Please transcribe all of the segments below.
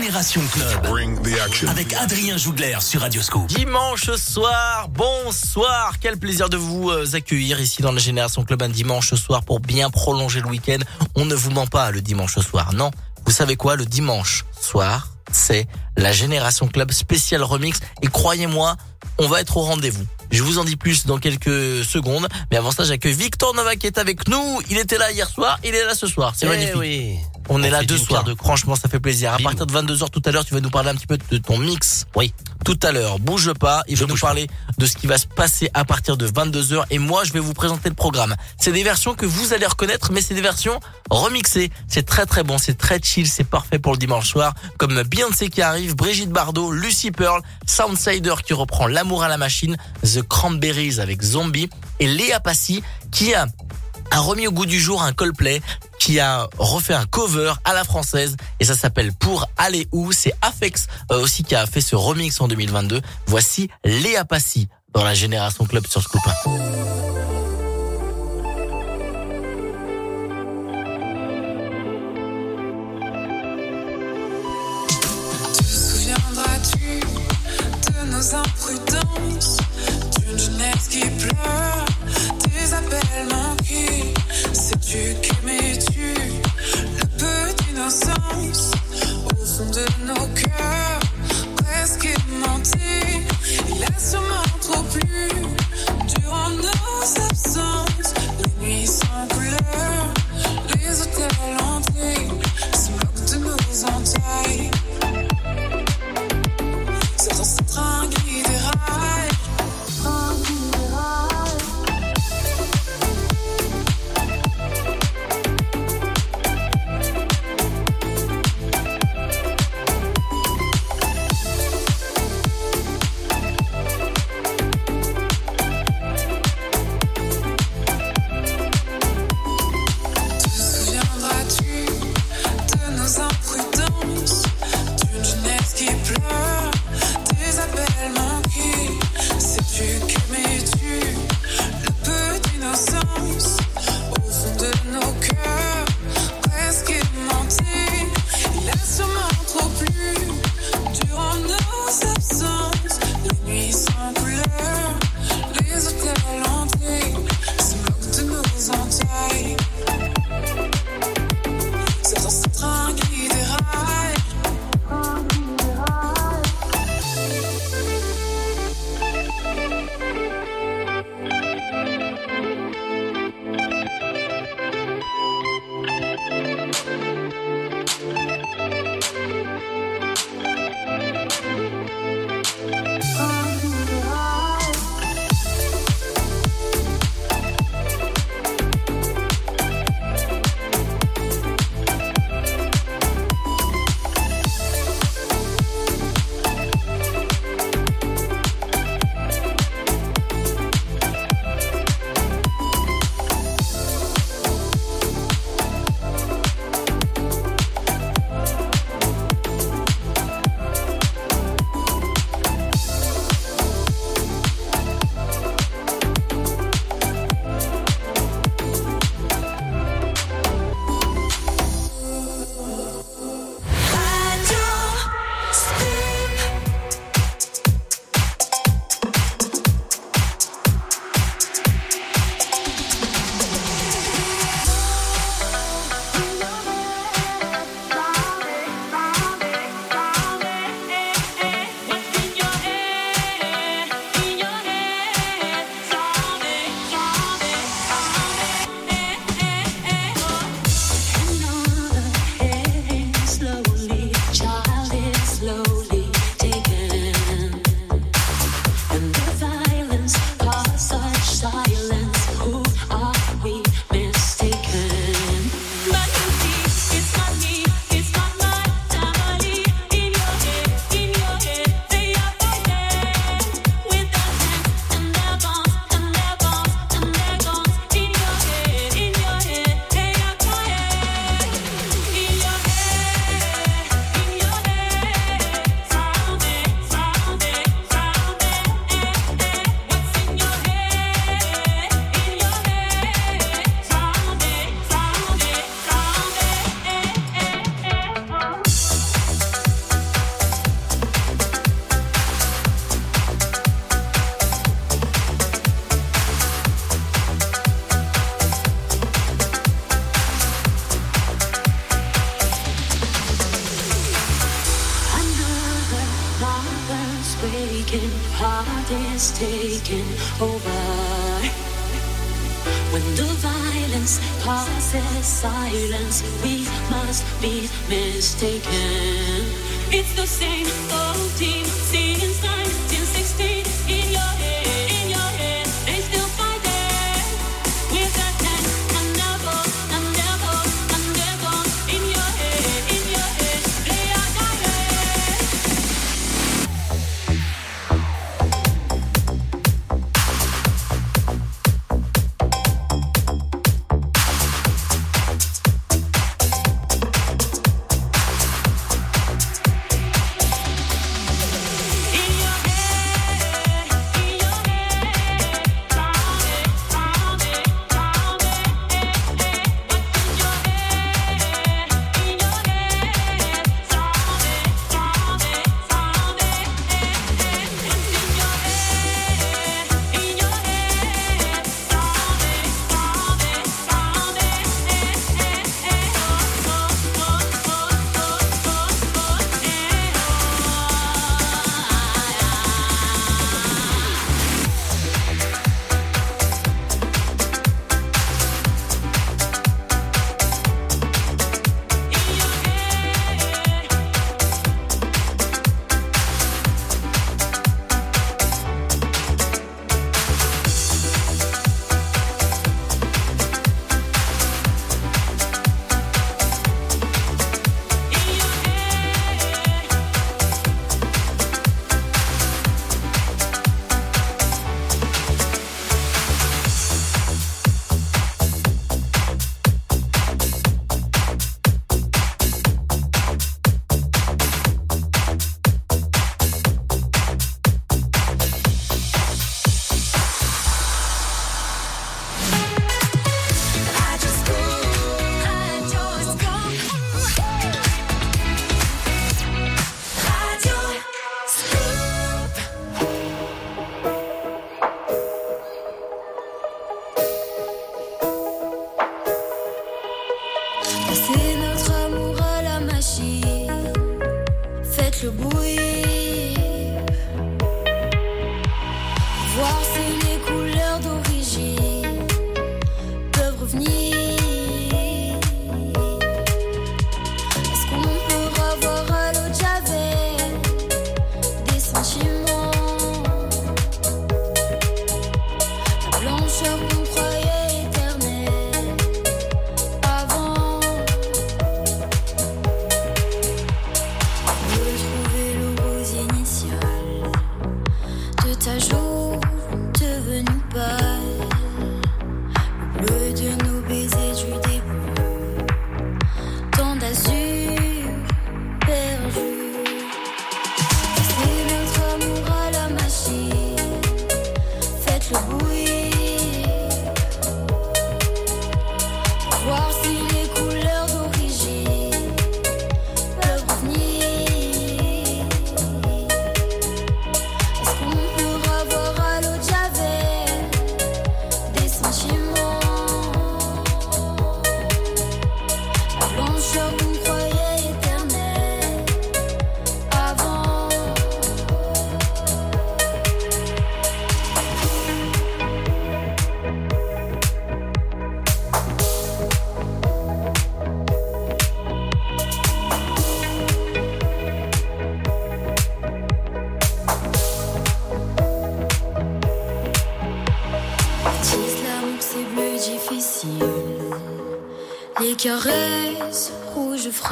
Génération Club. Avec Adrien Jougler sur Radioscope. Dimanche soir, bonsoir. Quel plaisir de vous euh, accueillir ici dans la Génération Club un dimanche soir pour bien prolonger le week-end. On ne vous ment pas le dimanche soir, non. Vous savez quoi, le dimanche soir, c'est la Génération Club spécial remix. Et croyez-moi, on va être au rendez-vous. Je vous en dis plus dans quelques secondes. Mais avant ça, j'accueille Victor Nova qui est avec nous. Il était là hier soir, il est là ce soir. C'est Eh magnifique. oui. On, est là deux soirs. deux Franchement, ça fait plaisir. À Bim. partir de 22h tout à l'heure, tu vas nous parler un petit peu de ton mix. Oui. Tout à l'heure. Bouge pas. Il Je va nous parler de ce qui va se passer à partir de 22h. Et moi, je vais vous présenter le programme. C'est des versions que vous allez reconnaître, mais c'est des versions remixées. C'est très très bon. C'est très chill. C'est parfait pour le dimanche soir. Comme Beyoncé qui arrive, Brigitte Bardot, Lucy Pearl, Soundsider qui reprend L'amour à la machine, The Cranberries avec Zombie et Léa Passy qui a a remis au goût du jour un Coldplay qui a refait un cover à la française et ça s'appelle Pour aller où c'est Afex euh, aussi qui a fait ce remix en 2022. Voici Léa Passy dans la Génération Club sur Scoop. Te souviendras-tu? Sais-tu qu'aimais-tu le peu d'innocence au fond de nos cœurs, presque aimantés? Il a sûrement trop plu durant nos absences, les nuits sans couleur, les hôtels hantés se moquent de nos entailles. C'est dans ce qui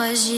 rouges fragiles.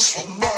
dancing now.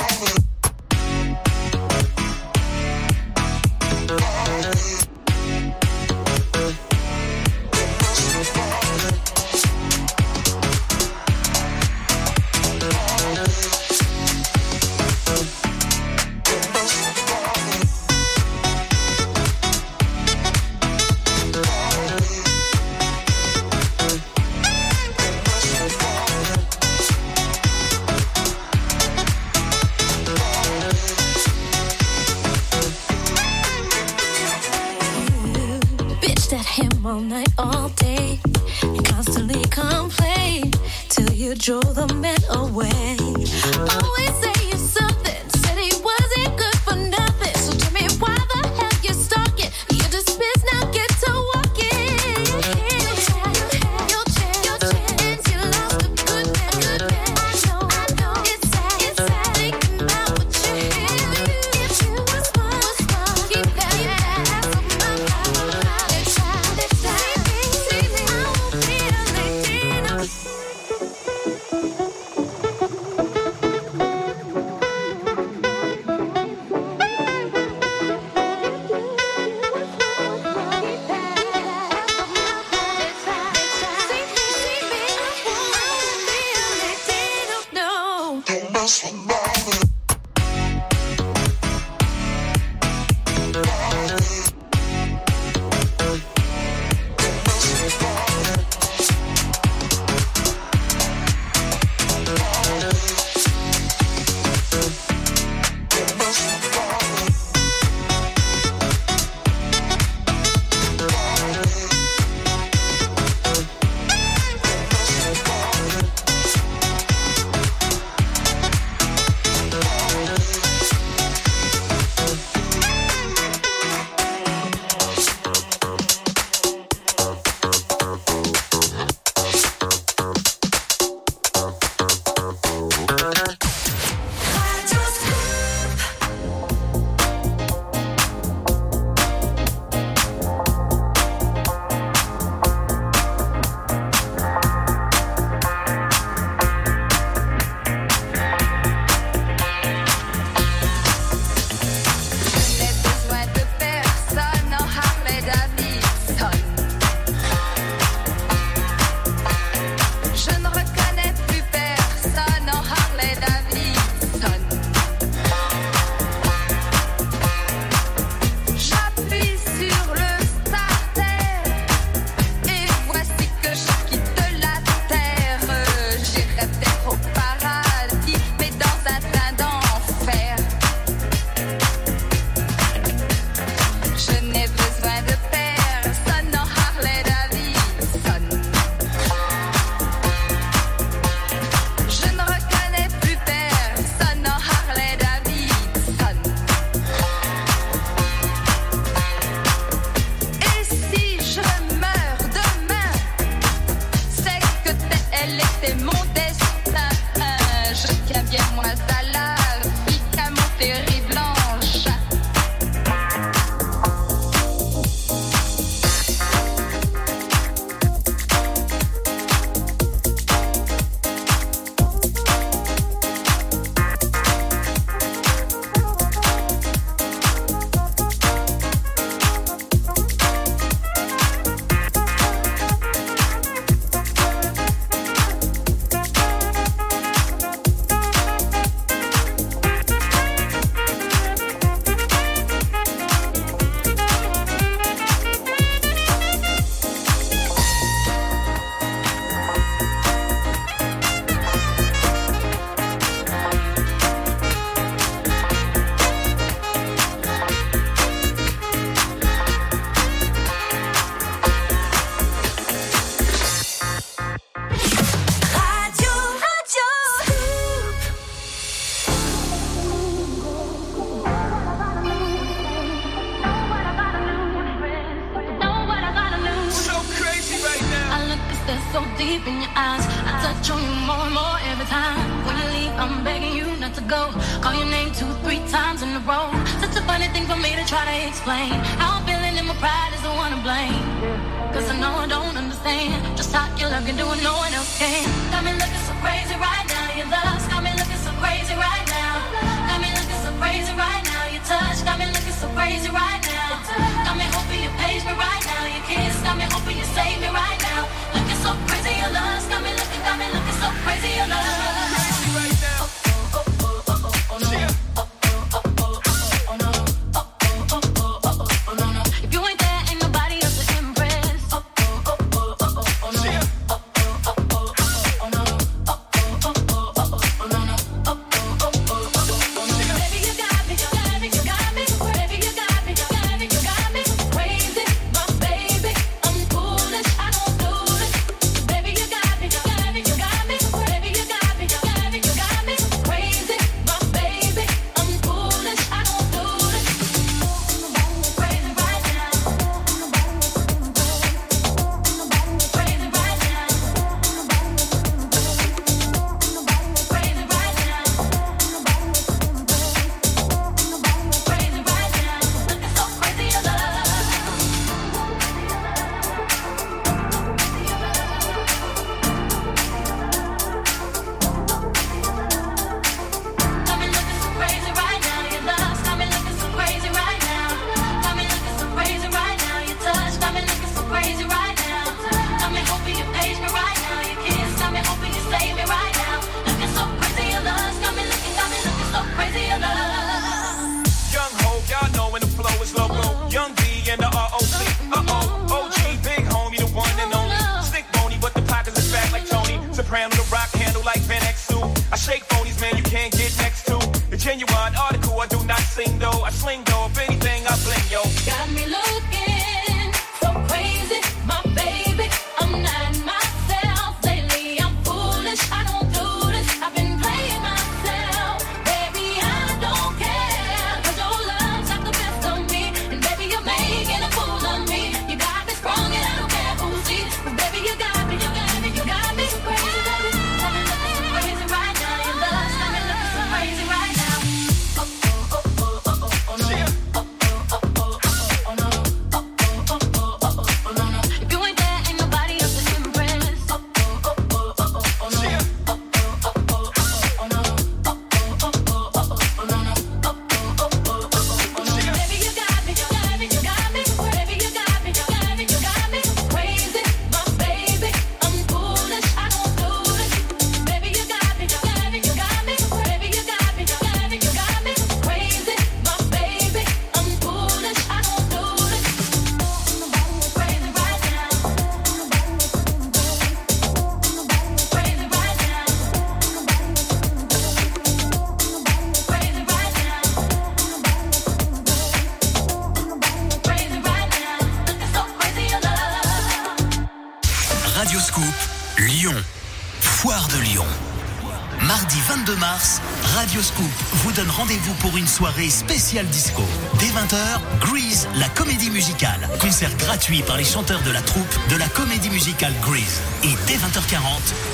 soirée spéciale disco. Dès 20h, Grease, la comédie musicale. Concert gratuit par les chanteurs de la troupe de la comédie musicale Grease. Et dès 20h40,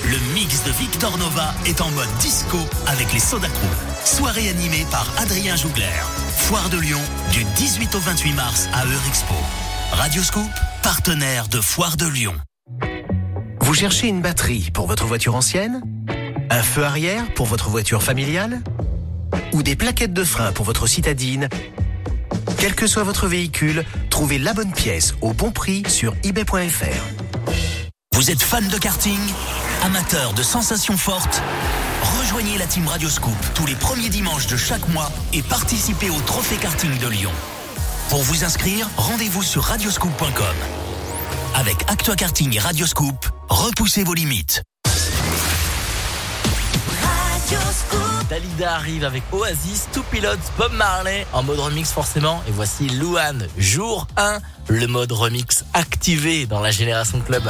le mix de Victor Nova est en mode disco avec les Soda Crew. Soirée animée par Adrien Jougler. Foire de Lyon, du 18 au 28 mars à Eurexpo. Radio Scoop, partenaire de Foire de Lyon. Vous cherchez une batterie pour votre voiture ancienne? Un feu arrière pour votre voiture familiale? ou des plaquettes de frein pour votre citadine. Quel que soit votre véhicule, trouvez la bonne pièce au bon prix sur ebay.fr. Vous êtes fan de karting? Amateur de sensations fortes? Rejoignez la team Radioscoop tous les premiers dimanches de chaque mois et participez au Trophée Karting de Lyon. Pour vous inscrire, rendez-vous sur radioscoop.com. Avec Actua Karting et Radioscoop, repoussez vos limites. Dalida arrive avec Oasis, Two Pilots, Bob Marley en mode remix forcément. Et voici Luan, jour 1, le mode remix activé dans la Génération Club.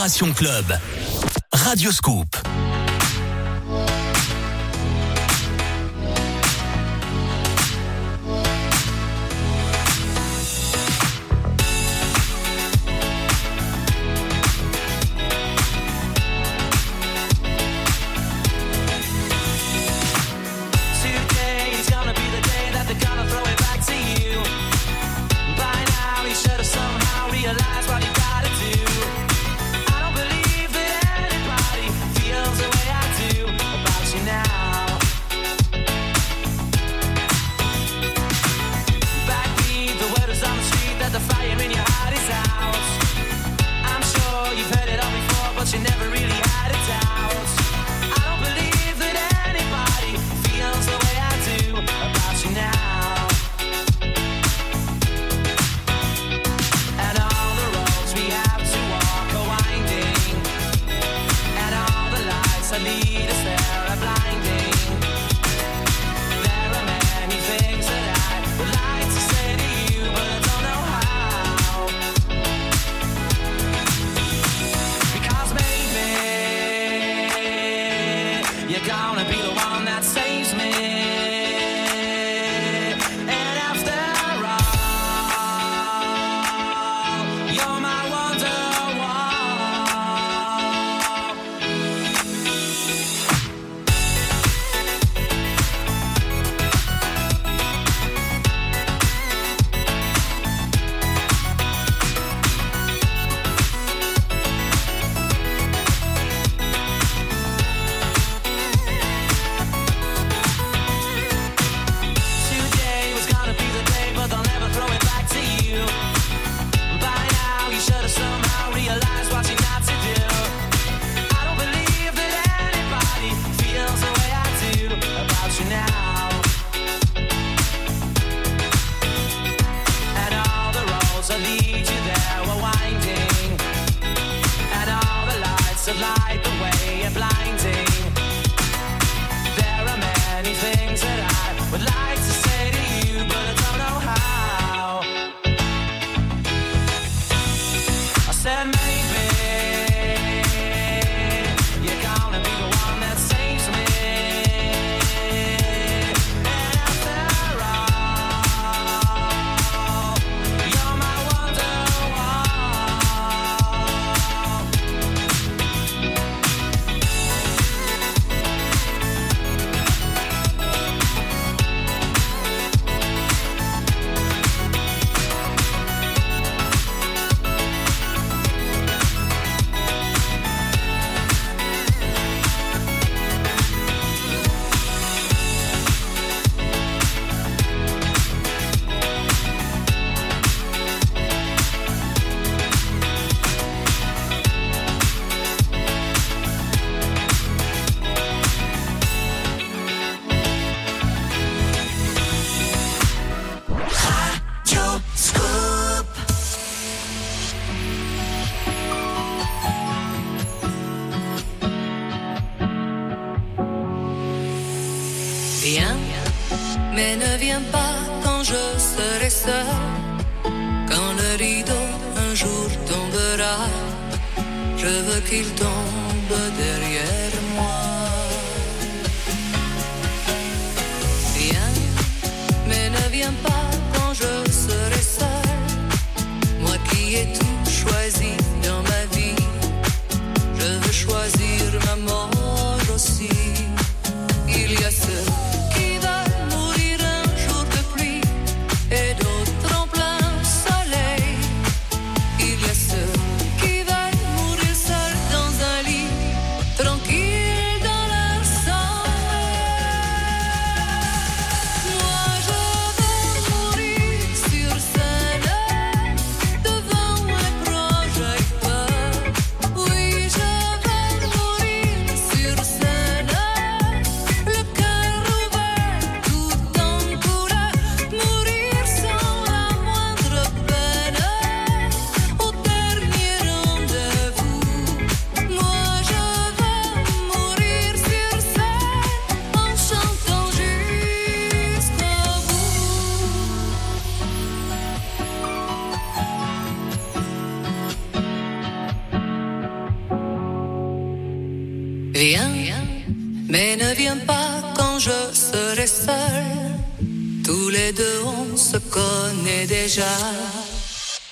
Génération Club. Radio Scoop. quand le rideau un jour tombera. Je veux qu'il tombe derrière.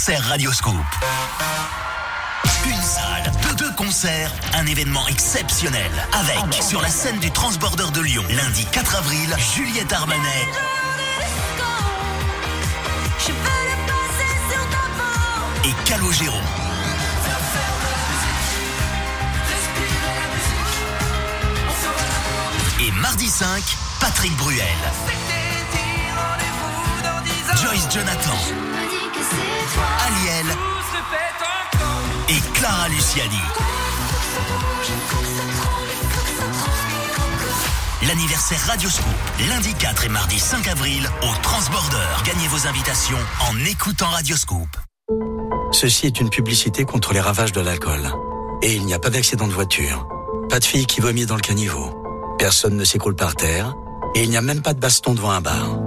L'anniversaire Radioscoop. Une salle, deux, deux concerts, un événement exceptionnel. Avec, sur la scène du Transborder de Lyon, lundi 4 avril, Juliette Armanet et Calogero. Et mardi 5, Patrick Bruel. Joyce Jonathan. Aliel. Et Clara Luciani. L'anniversaire Radioscoop, lundi 4 et mardi 5 avril au Transborder. Gagnez vos invitations en écoutant Radioscoop. Ceci est une publicité contre les ravages de l'alcool. Et il n'y a pas d'accident de voiture. Pas de fille qui vomit dans le caniveau. Personne ne s'écroule par terre. Et il n'y a même pas de baston devant un bar.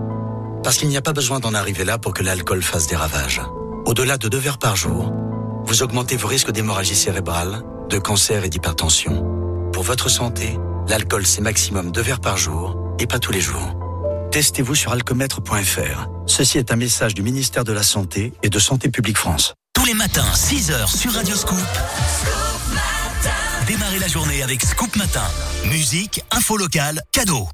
Parce qu'il n'y a pas besoin d'en arriver là pour que l'alcool fasse des ravages. Au-delà de deux verres par jour, vous augmentez vos risques d'hémorragie cérébrale, de cancer et d'hypertension. Pour votre santé, l'alcool c'est maximum deux verres par jour et pas tous les jours. Testez-vous sur alcomètre.fr. Ceci est un message du ministère de la Santé et de Santé publique France. Tous les matins, 6h sur Radioscoop. Démarrez la journée avec Scoop Matin. Musique, info locale, cadeau.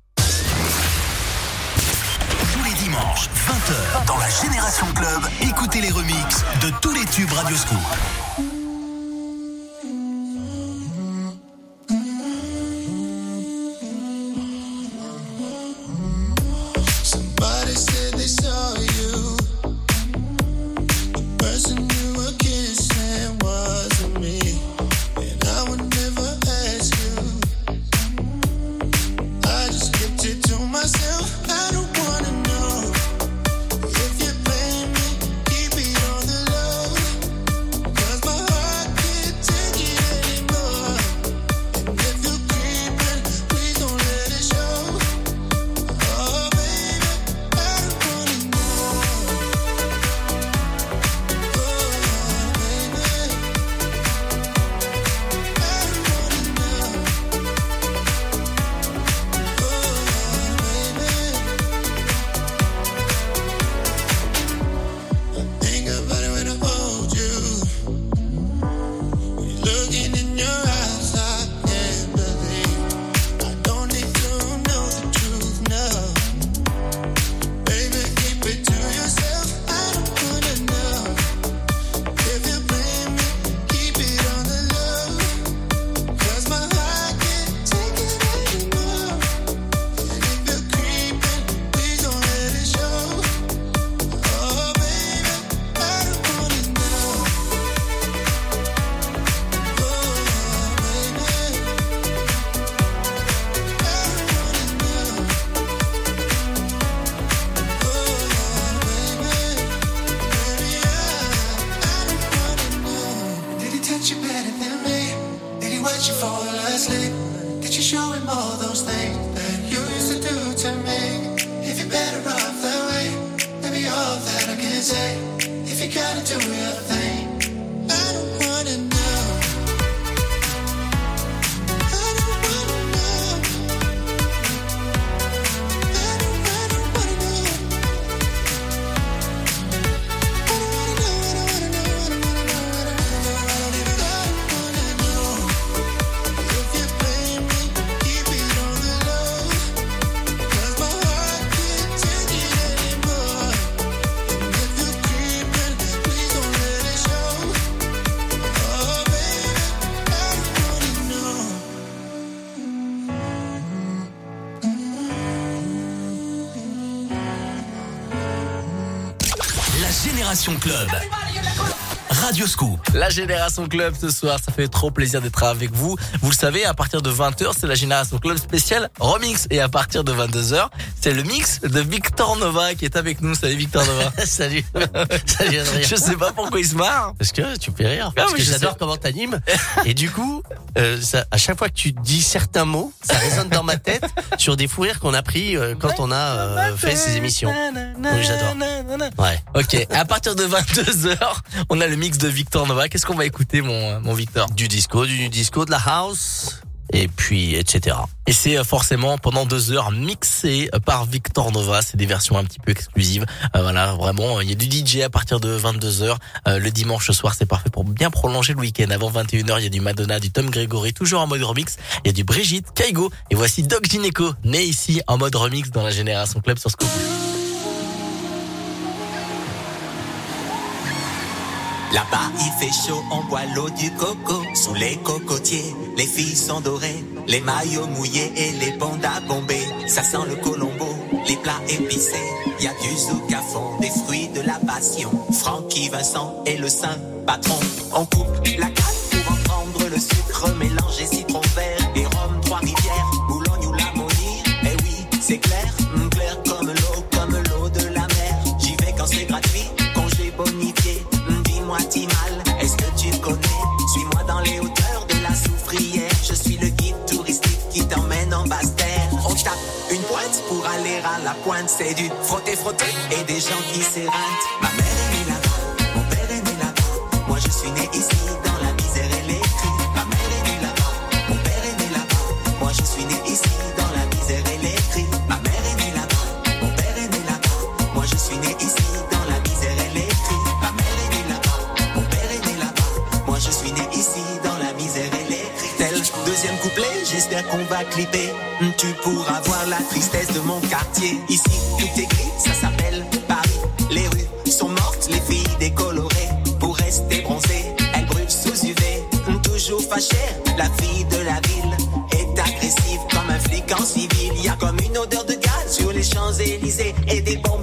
20h, dans la Génération Club, écoutez les remixes de tous les tubes Radioscoop. Génération Club. Radioscoop. La Génération Club ce soir, ça fait trop plaisir d'être avec vous. Vous le savez, à partir de 20h, c'est la Génération Club spéciale remix. Et à partir de 22h, c'est le mix de Victor Nova qui est avec nous. Salut Victor Nova. Salut. Salut Adrien. Je sais pas pourquoi il se marre. Parce que tu fais rire. Ah, Parce que j'adore comment t'animes. Et du coup, euh, ça, à chaque fois que tu dis certains mots, ça résonne dans ma tête sur des fous rires qu'on a pris euh, quand on a euh, fait ces émissions. J'adore. Ouais. Ok, à partir de 22h, on a le mix de Victor Nova. Qu'est-ce qu'on va écouter, mon, mon Victor? Du disco, du disco, de la house, et puis etc. Et c'est euh, forcément pendant deux heures mixé euh, par Victor Nova. C'est des versions un petit peu exclusives. Euh, voilà, vraiment, il y a du DJ à partir de 22 heures. Euh, le dimanche soir, c'est parfait pour bien prolonger le week-end. Avant 21 h il y a du Madonna, du Tom Gregory, toujours en mode remix. Il y a du Brigitte, Kaigo. Et voici Doc Gineco, né ici en mode remix dans la Génération Club sur Scoop. Il fait chaud, on boit l'eau du coco. Sous les cocotiers, les filles sont dorées. Les maillots mouillés et les bandas bombés. Ça sent le colombo, les plats épicés. Y a du zouk à fond, des fruits de la passion. Francky Vincent et le saint patron. On coupe la canne pour en prendre le sucre. Citron Je suis le guide touristique qui t'emmène en basse terre. On tape une pointe pour aller à la pointe. C'est du frotter, frotter et des gens qui s'éreintent. Ma mère est née là-bas, mon père est né là-bas. Moi je suis né ici j'espère qu'on va clipper. Hmm, Tu pourras voir la tristesse de mon quartier. Ici tout est gris, ça s'appelle Paris. Les rues sont mortes, les filles décolorées. Pour rester bronzées, elles brûlent sous UV. Hmm, Toujours fâchée, la fille de la ville est agressive comme un flic en civil. Y a comme une odeur de gaz sur les Champs-Élysées et des bombes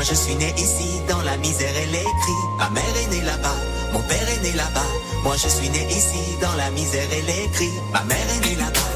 Moi je suis né ici dans la misère et les cris. Ma mère est née là-bas, mon père est né là-bas. Moi je suis né ici dans la misère et les cris. Ma mère est née là-bas,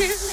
here.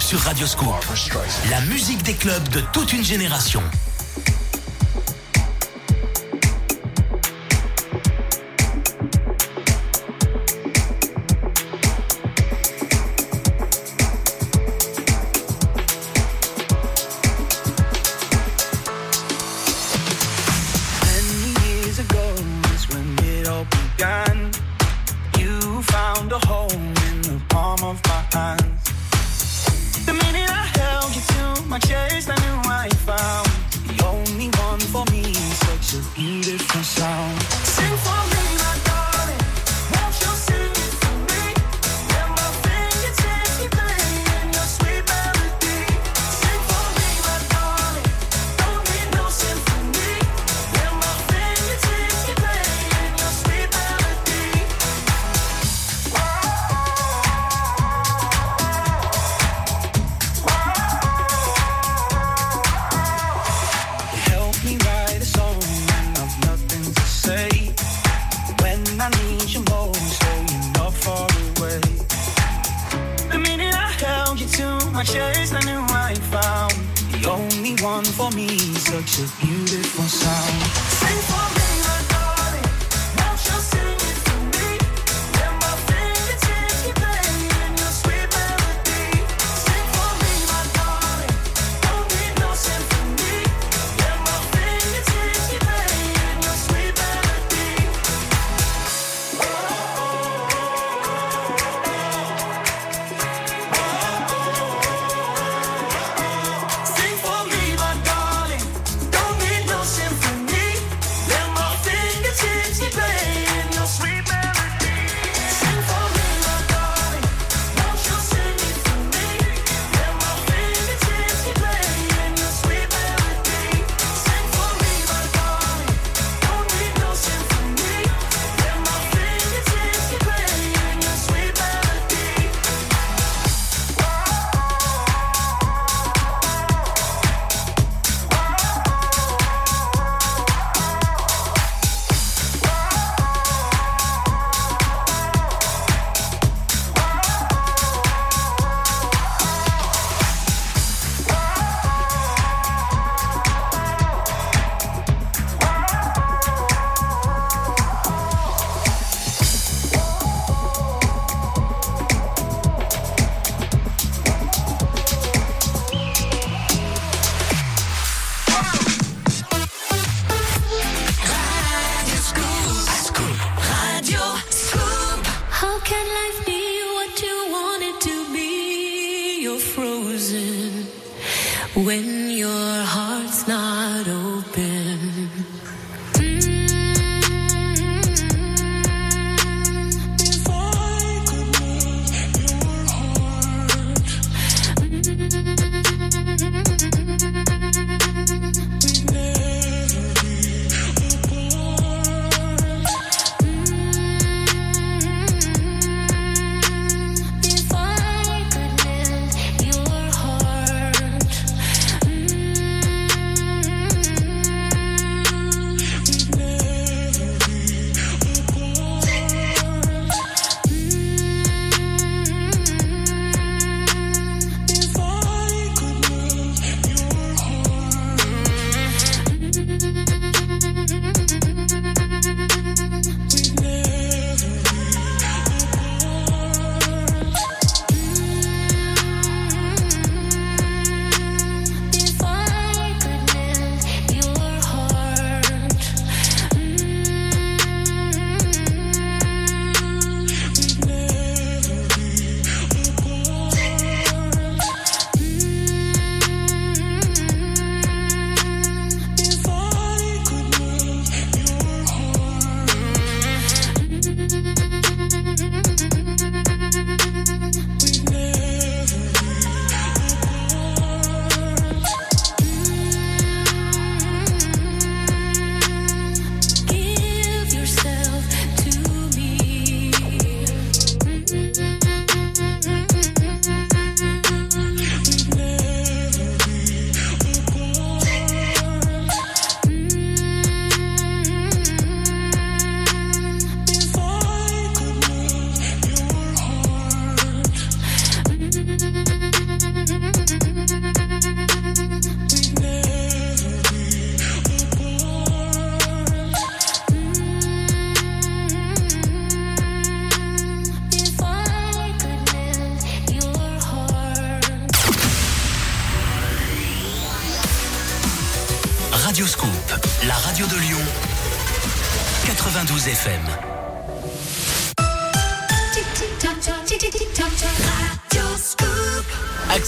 sur Radio Scoop. La musique des clubs de toute une génération.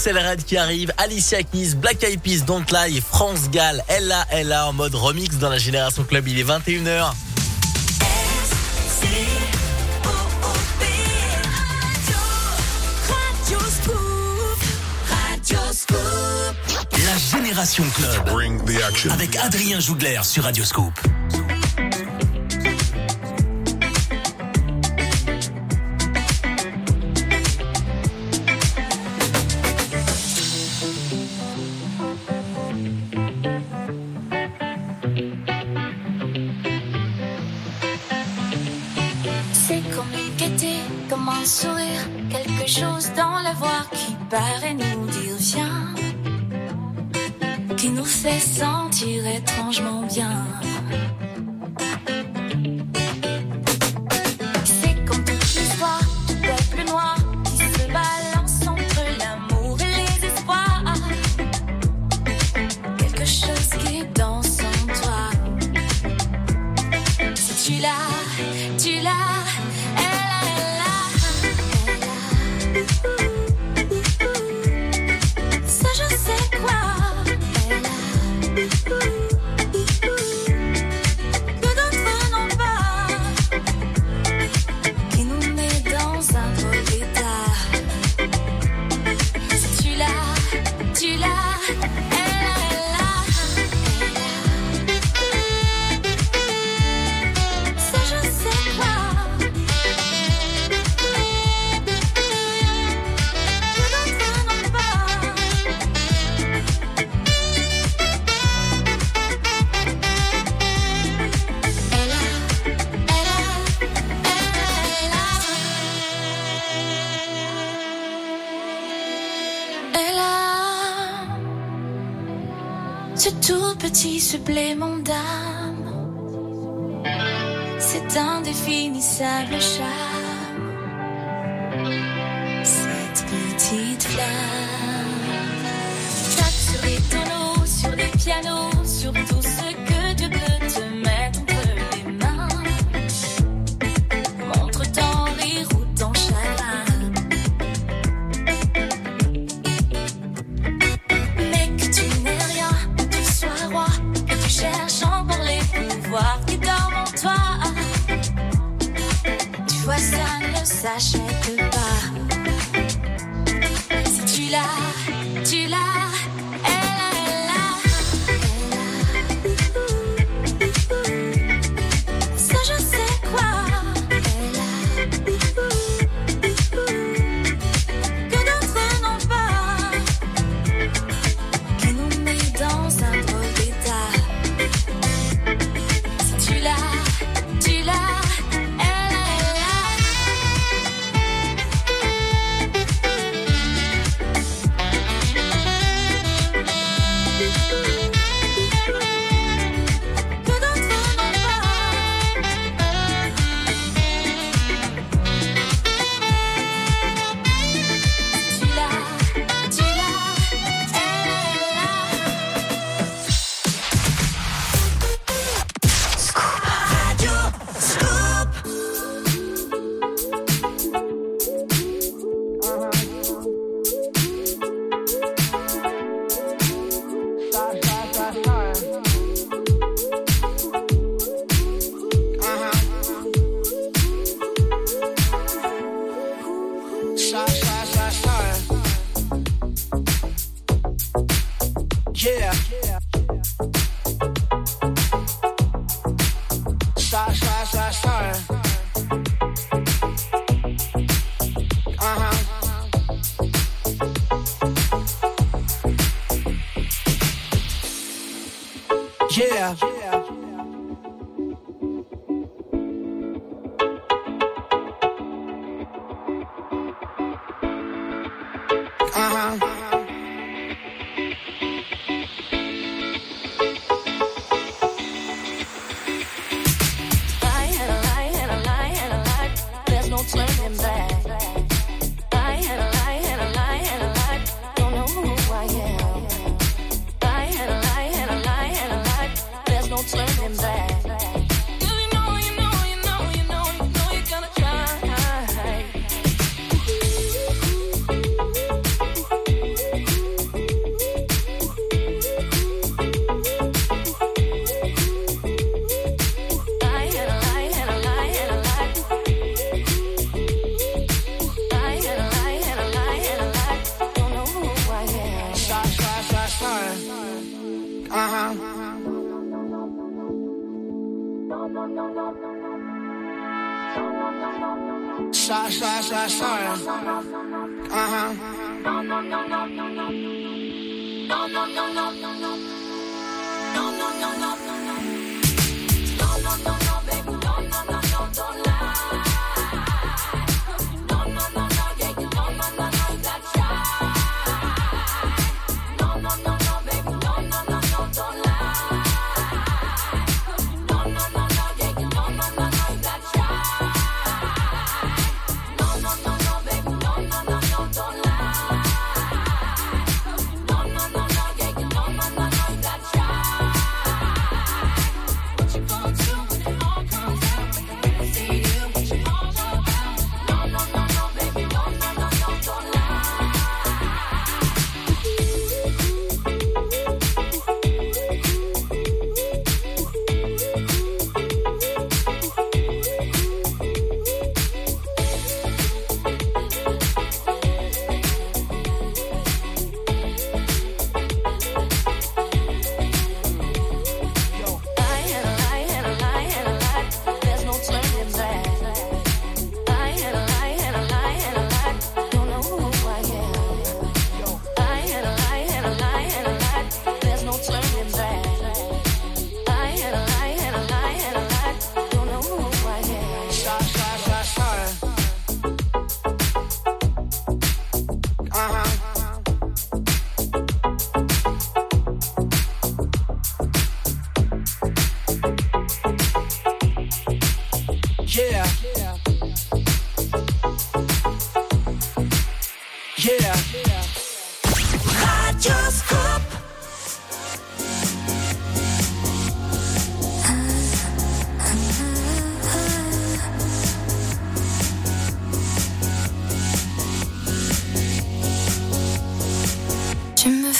C'est le Red qui arrive, Alicia Keys, Black Eyed Peas, Don't Lie France Gall, LA, LA en mode remix dans la Génération Club, il est 21h. La Génération Club avec Adrien Jougler sur Radio Scoop.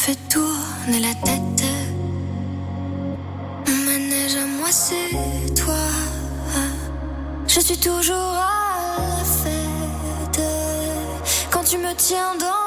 je tourne la tête. Mon manège à moi, c'est toi. Je suis toujours à la fête. Quand tu me tiens dans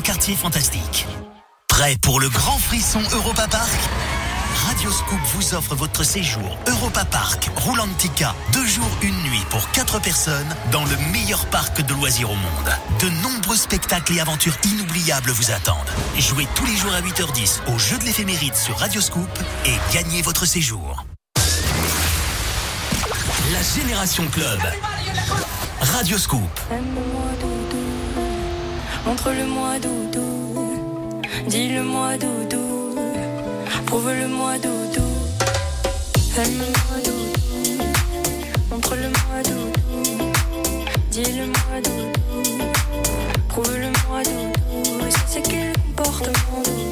trois quartiers. Prêt pour le grand frisson Europa Park? Radio Scoop vous offre votre séjour Europa Park, Roulantica, deux jours, une nuit pour quatre personnes dans le meilleur parc de loisirs au monde. De nombreux spectacles et aventures inoubliables vous attendent. Jouez tous les jours à 8h10 au jeu de l'éphéméride sur Radio Scoop et gagnez votre séjour. La Génération Club. Radio Scoop. Montre-le-moi, doudou. Dis-le-moi, doudou. Prouve-le-moi, doudou. Donne-le-moi, doudou. Montre-le-moi, doudou. Dis-le-moi, doudou. Prouve-le-moi, doudou. C'est quel comportement.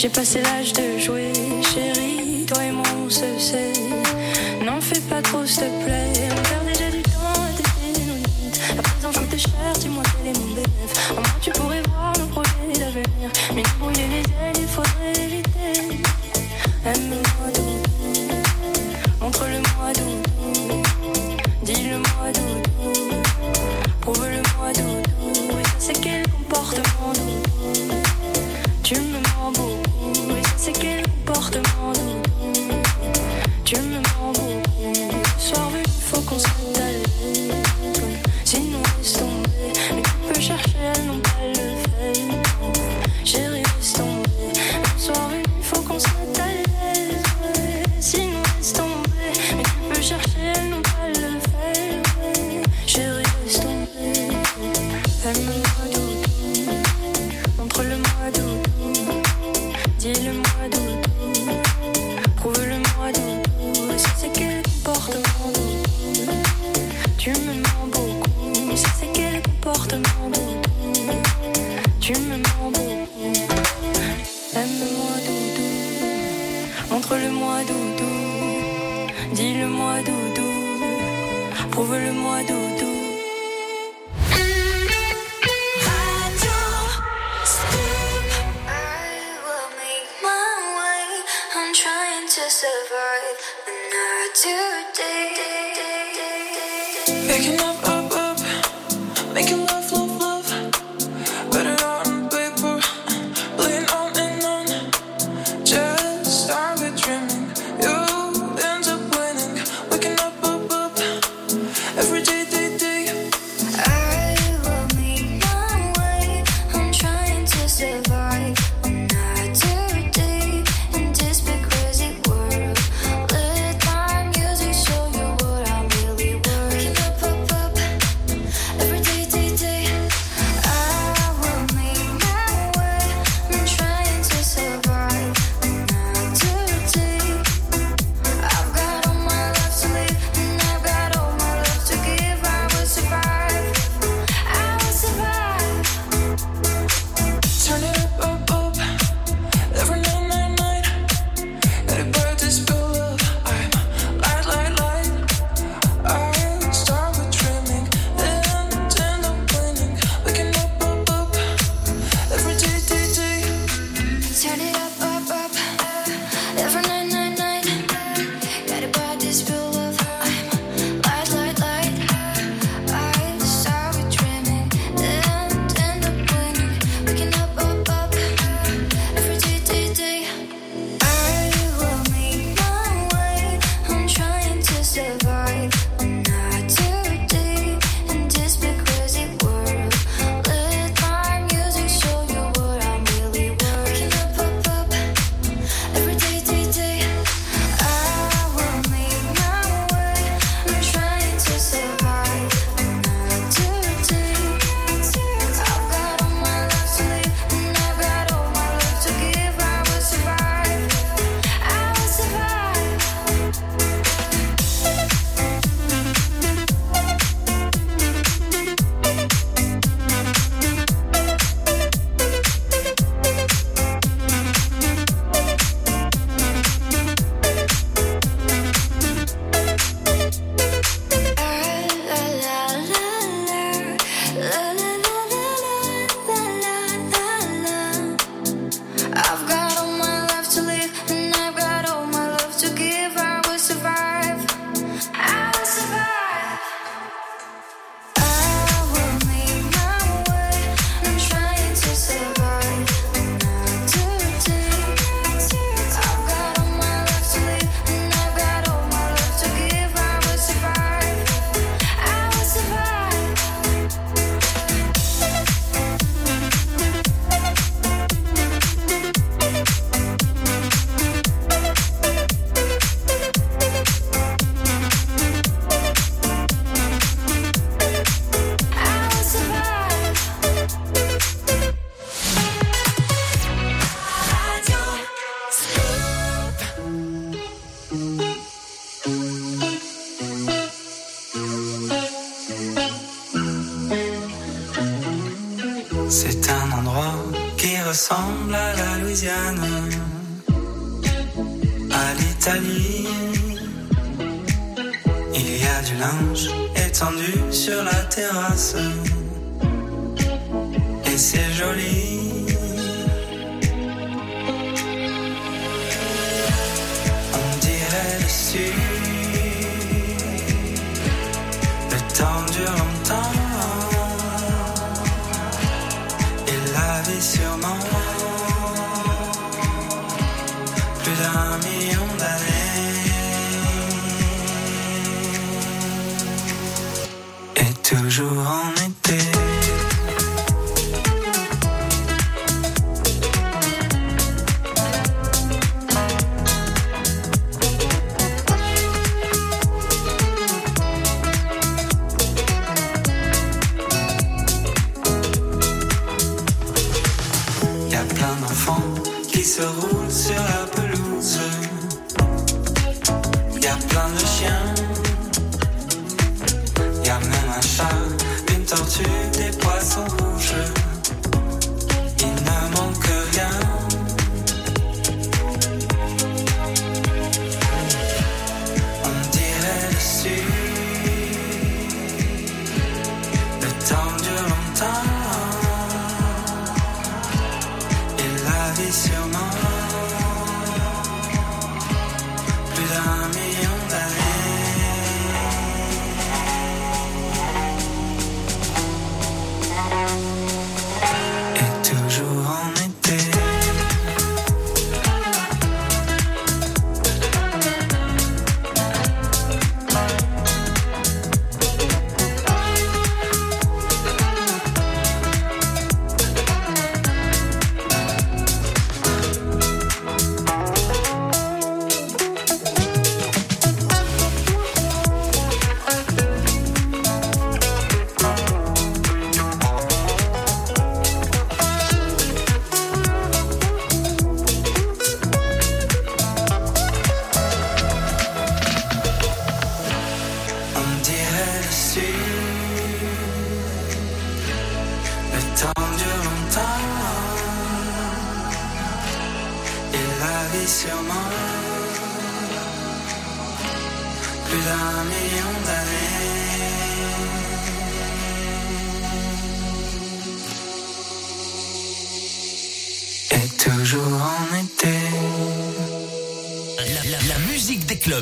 J'ai passé l'âge de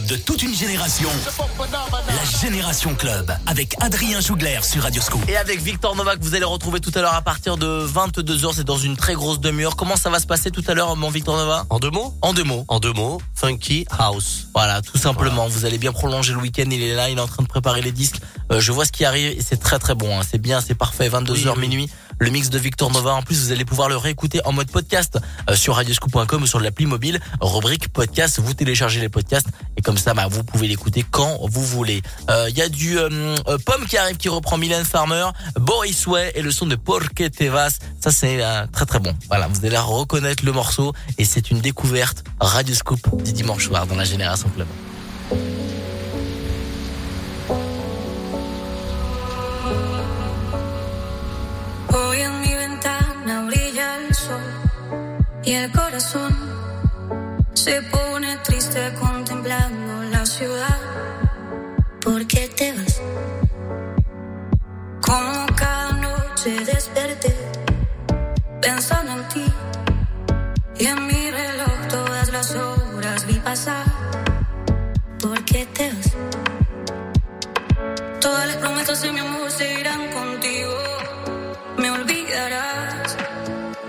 de toute une génération. La Génération Club avec Adrien Jougler sur Radioscope. Et avec Victor Novak, vous allez retrouver tout à l'heure à partir de 22h, c'est dans une très grosse demi-heure. Comment ça va se passer tout à l'heure, mon Victor Nova En deux mots? En deux mots. En deux mots, Funky House. Voilà, tout simplement. Vous allez bien prolonger le week-end. Il est là, il est en train de préparer les disques. Euh, je vois ce qui arrive et c'est très très bon. hein. C'est bien, c'est parfait. 22h minuit, le mix de Victor Nova. En plus, vous allez pouvoir le réécouter en mode podcast euh, sur radioscoop.com ou sur l'appli mobile. Rubrique podcast. Vous téléchargez les podcasts et comme ça, bah, vous pouvez l'écouter quand vous voulez. Euh, Il y a du euh, euh, Pomme qui arrive, qui reprend Mylène Farmer, Boris Way et le son de Porque Te Vas. Ça, c'est euh, très très bon. Voilà, vous allez reconnaître le morceau et c'est une découverte Radioscoop dimanche soir dans la Génération Club. Hoy en mi ventana brilla el sol y el corazón se pone triste contemplando la ciudad. ¿Por qué te vas? Como cada noche desperté pensando en ti y en mi reloj todas las horas pasar. ¿Por qué te vas? Todas las promesas de mi amor se irán contigo. Me olvidarás,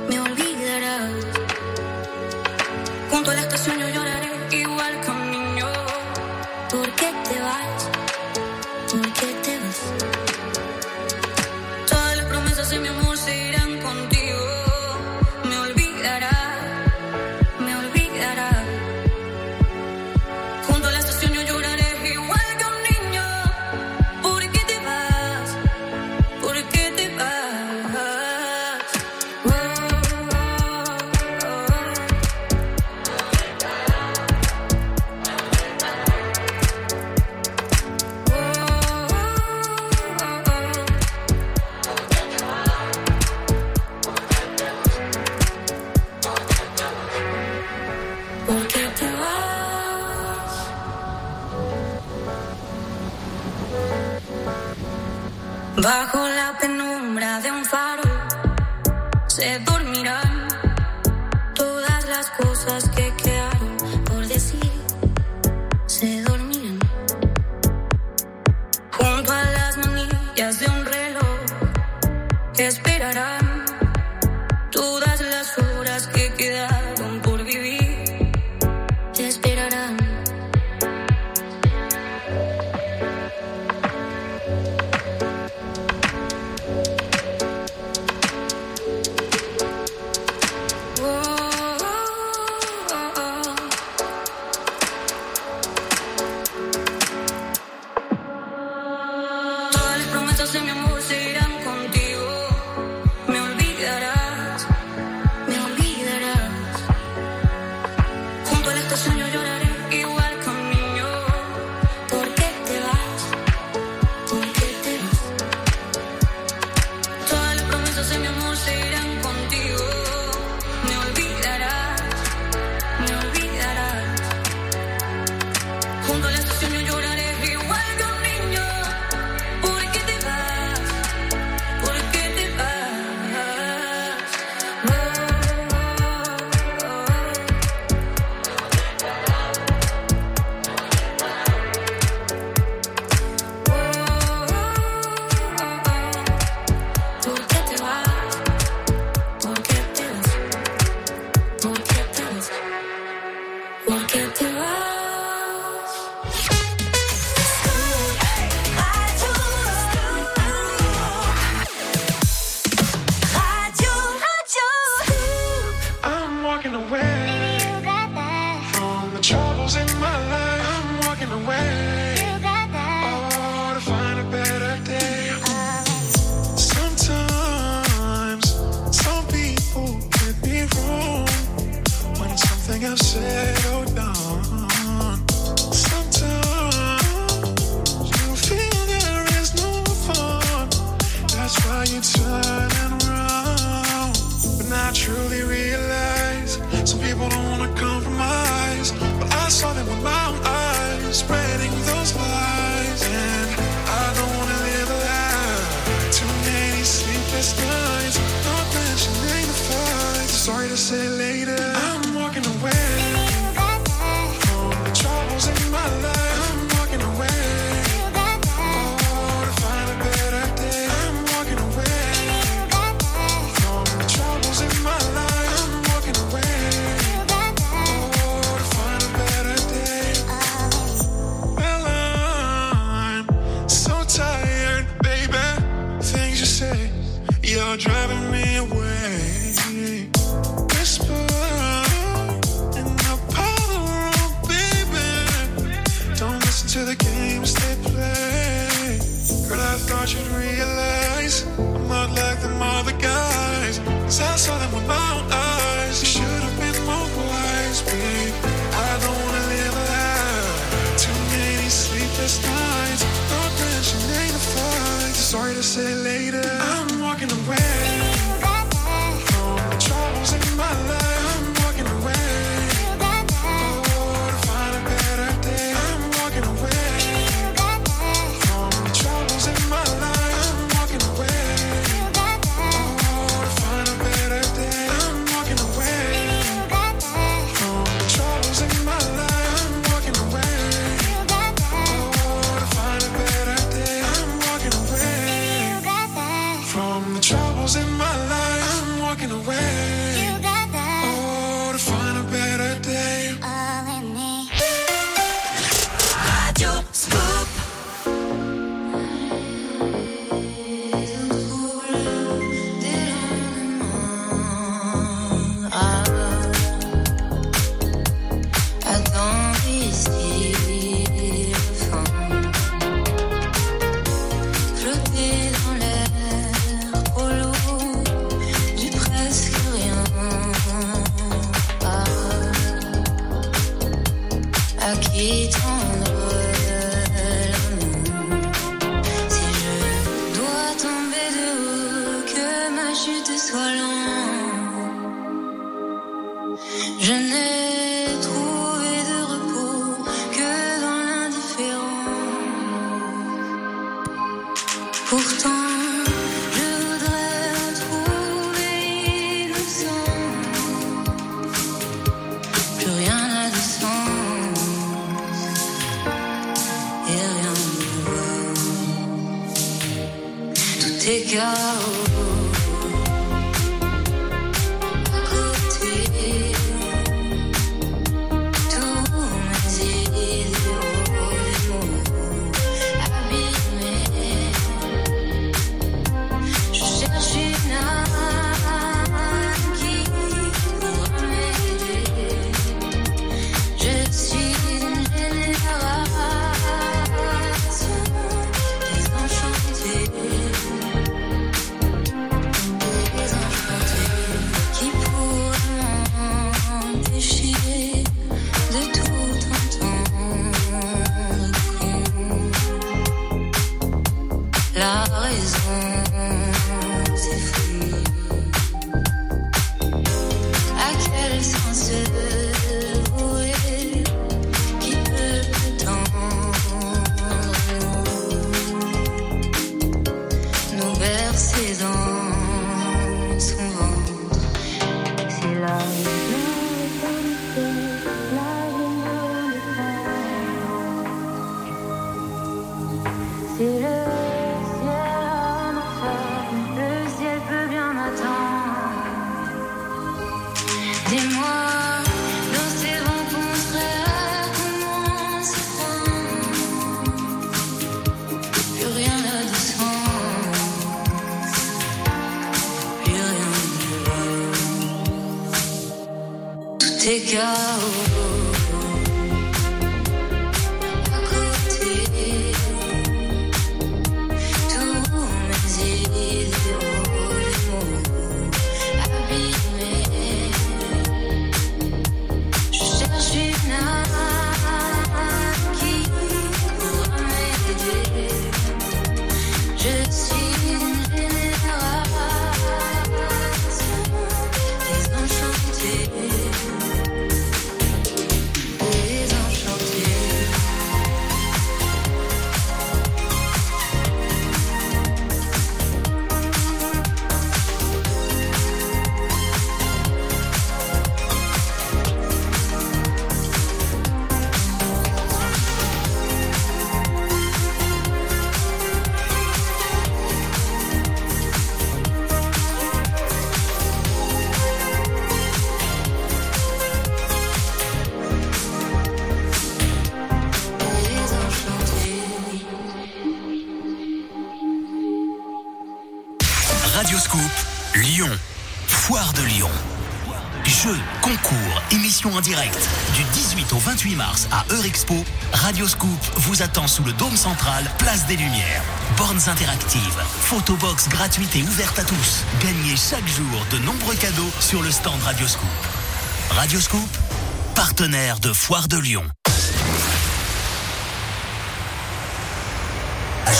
me olvidarás. Junto a la estación yo lloraré Bajo la penumbra de un faro se dormirán todas las cosas que quedaron por decir. Se dormirán junto a las manillas de un reloj que esperarán todas 28 mars à Eurexpo, Radio Scoop vous attend sous le dôme central, place des Lumières. Bornes interactives, photobox gratuite et ouverte à tous. Gagnez chaque jour de nombreux cadeaux sur le stand Radio Scoop. Radio Scoop, partenaire de Foire de Lyon.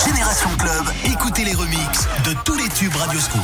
Génération Club, écoutez les remixes de tous les tubes Radio Scoop.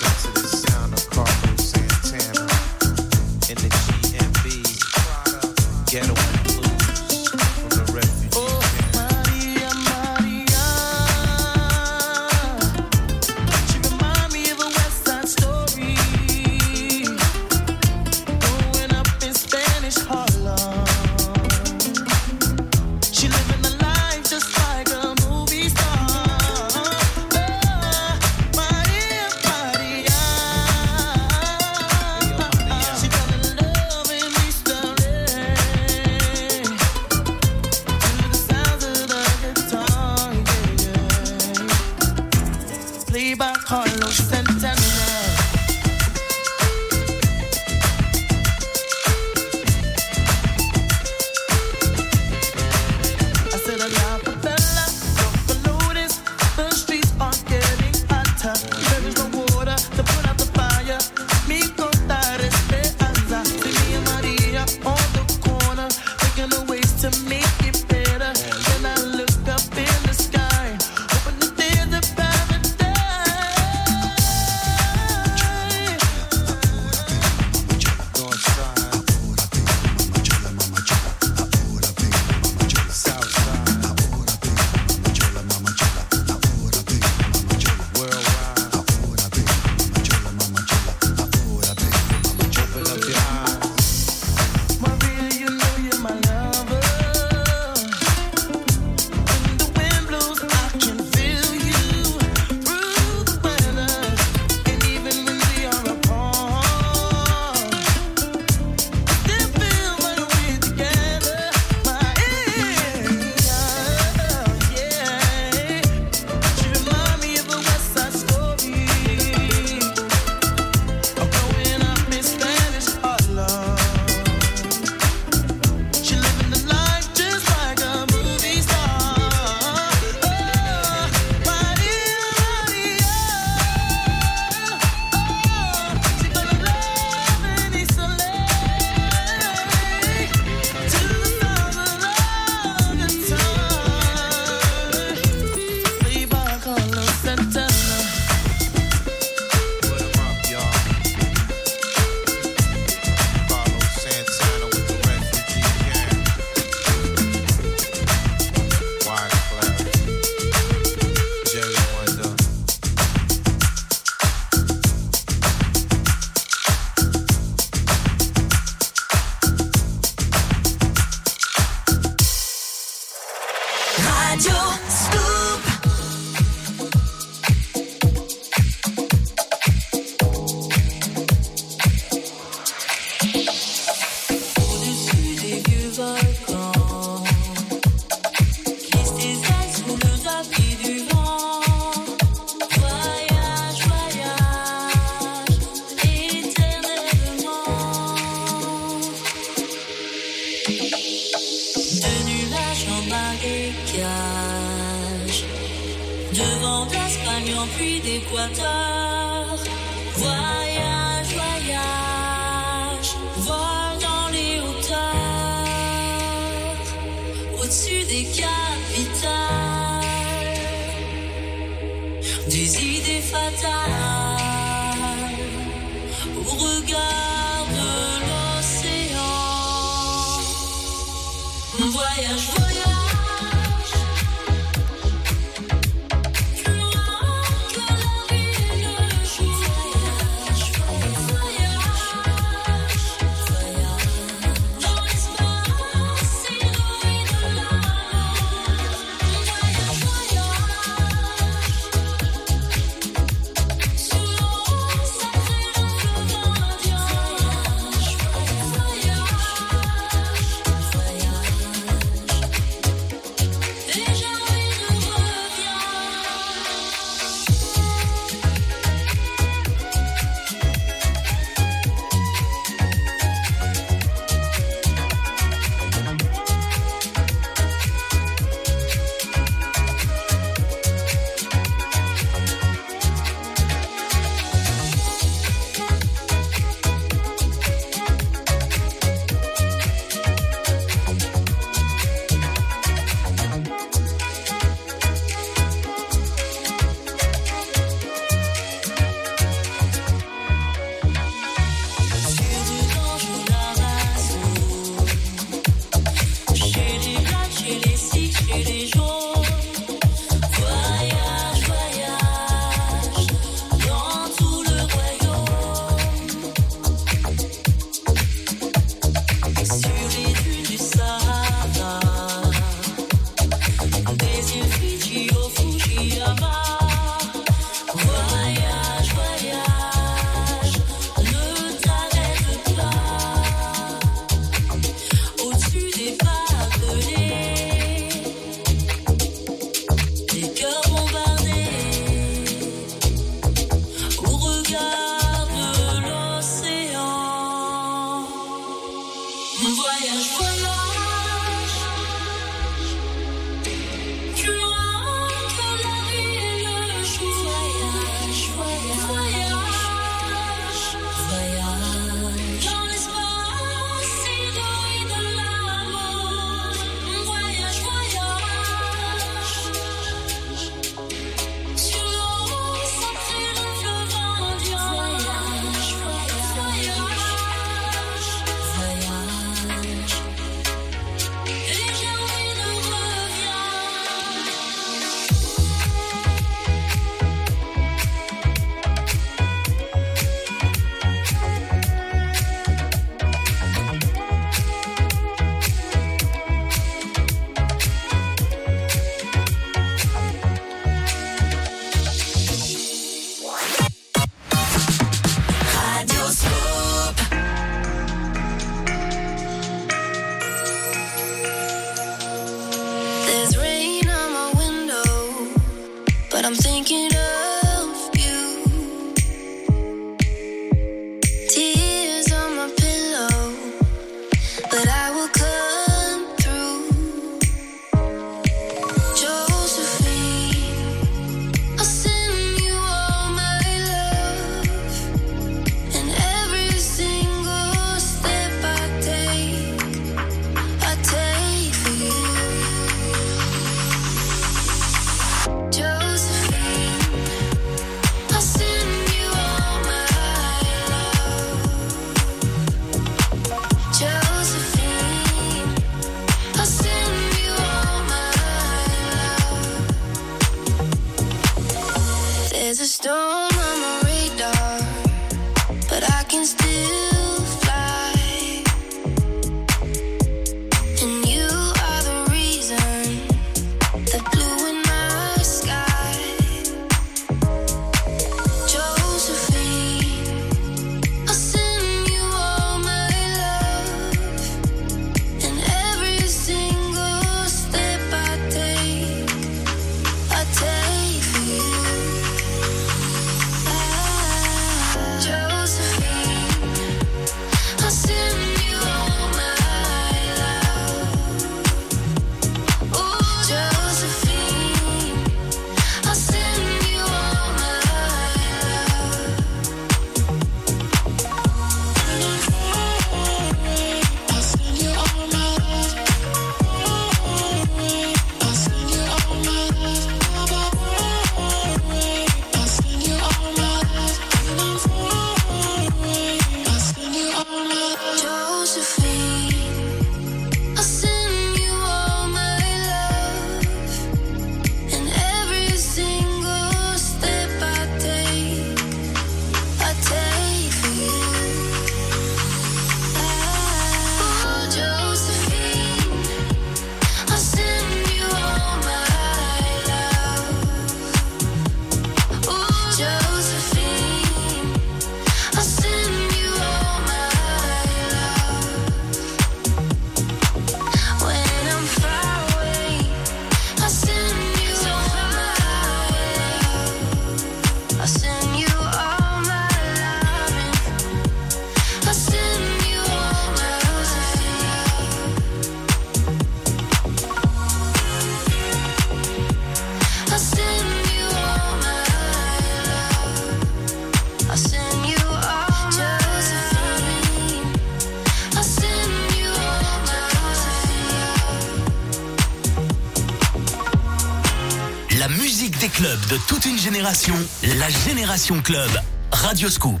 La Génération Club. Radio Scoop.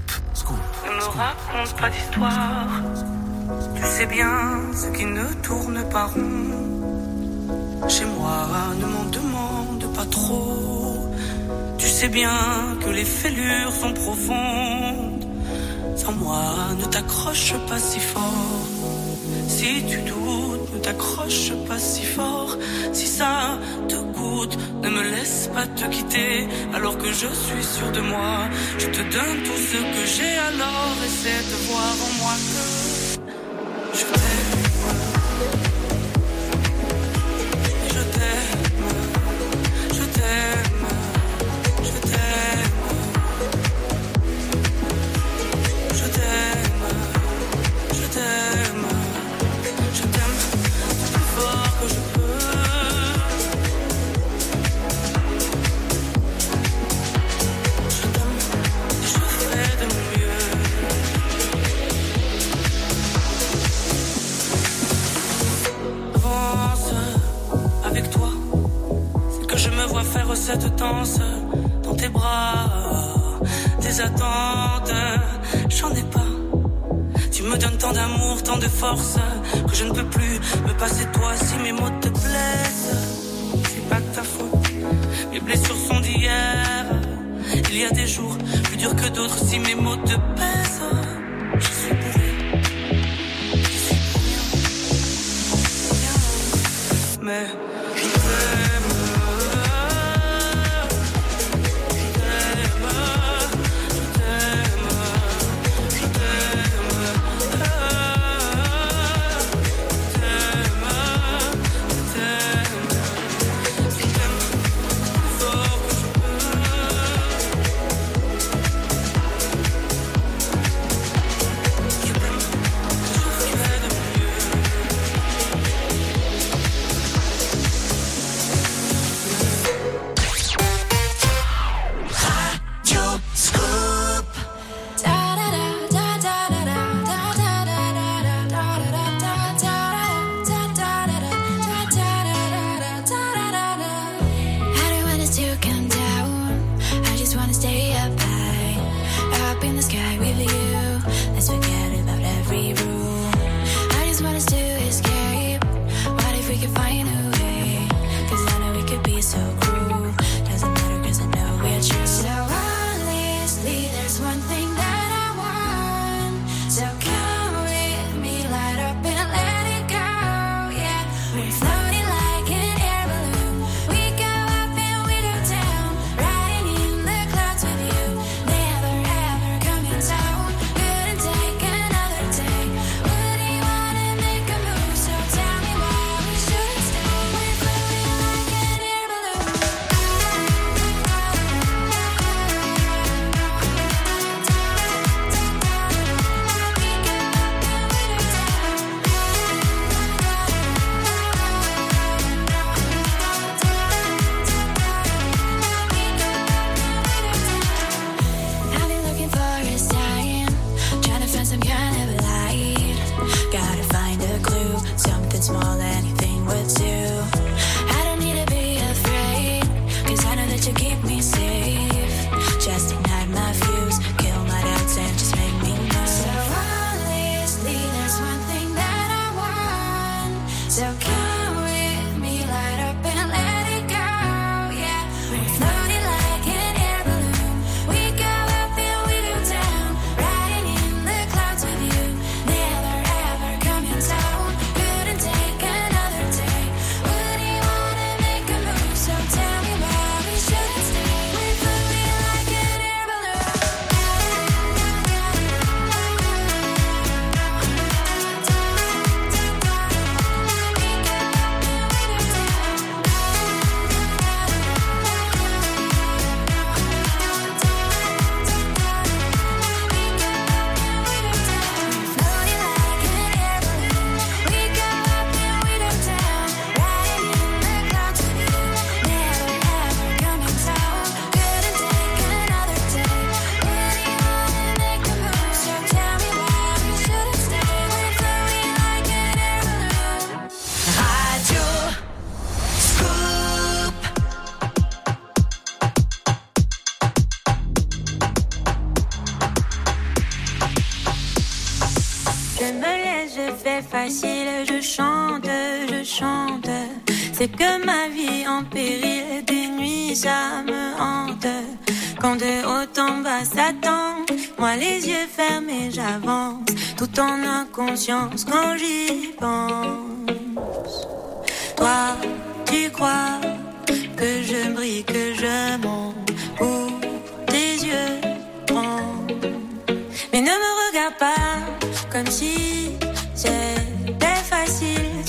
Ne me raconte pas d'histoire. Tu sais bien ce qui ne tourne pas rond. Chez moi, ne m'en demande pas trop. Tu sais bien que les fêlures sont profondes. Sans moi, ne t'accroche pas si fort. Si tu doutes, ne t'accroche pas si fort. Si ça te coûte, ne me laisse pas te quitter. Alors que je suis sûr de moi, je te donne tout ce que j'ai. Alors essaie de voir en me. Facile, je chante, je chante. C'est que ma vie en péril, des nuits ça me hante. Quand de haut en bas s'attend, moi les yeux fermés j'avance, tout en inconscience quand j'y pense. Toi, tu crois que je brille, que je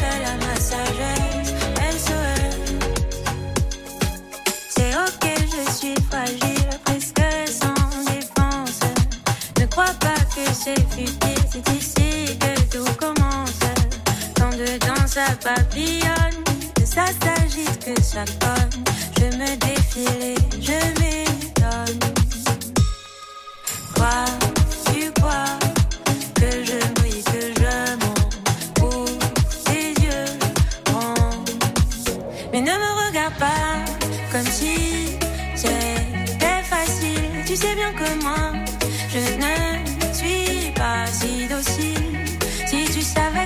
à ma sagesse. C'est ok, je suis fragile, presque sans défense. Ne crois pas que c'est futile, c'est ici que tout commence. Quand dedans ça papillonne, que ça s'agite, que ça cogne. Je me défile et je m'étonne. Quoi, tu crois?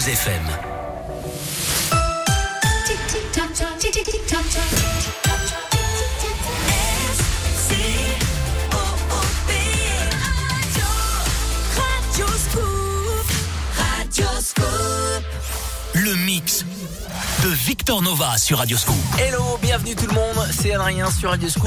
92 FM. Radio Scoop. Radio Scoop. Le mix de Victor Nova sur Radio Scoop. Hello, bienvenue tout le monde, c'est Adrien sur Radio Scoop.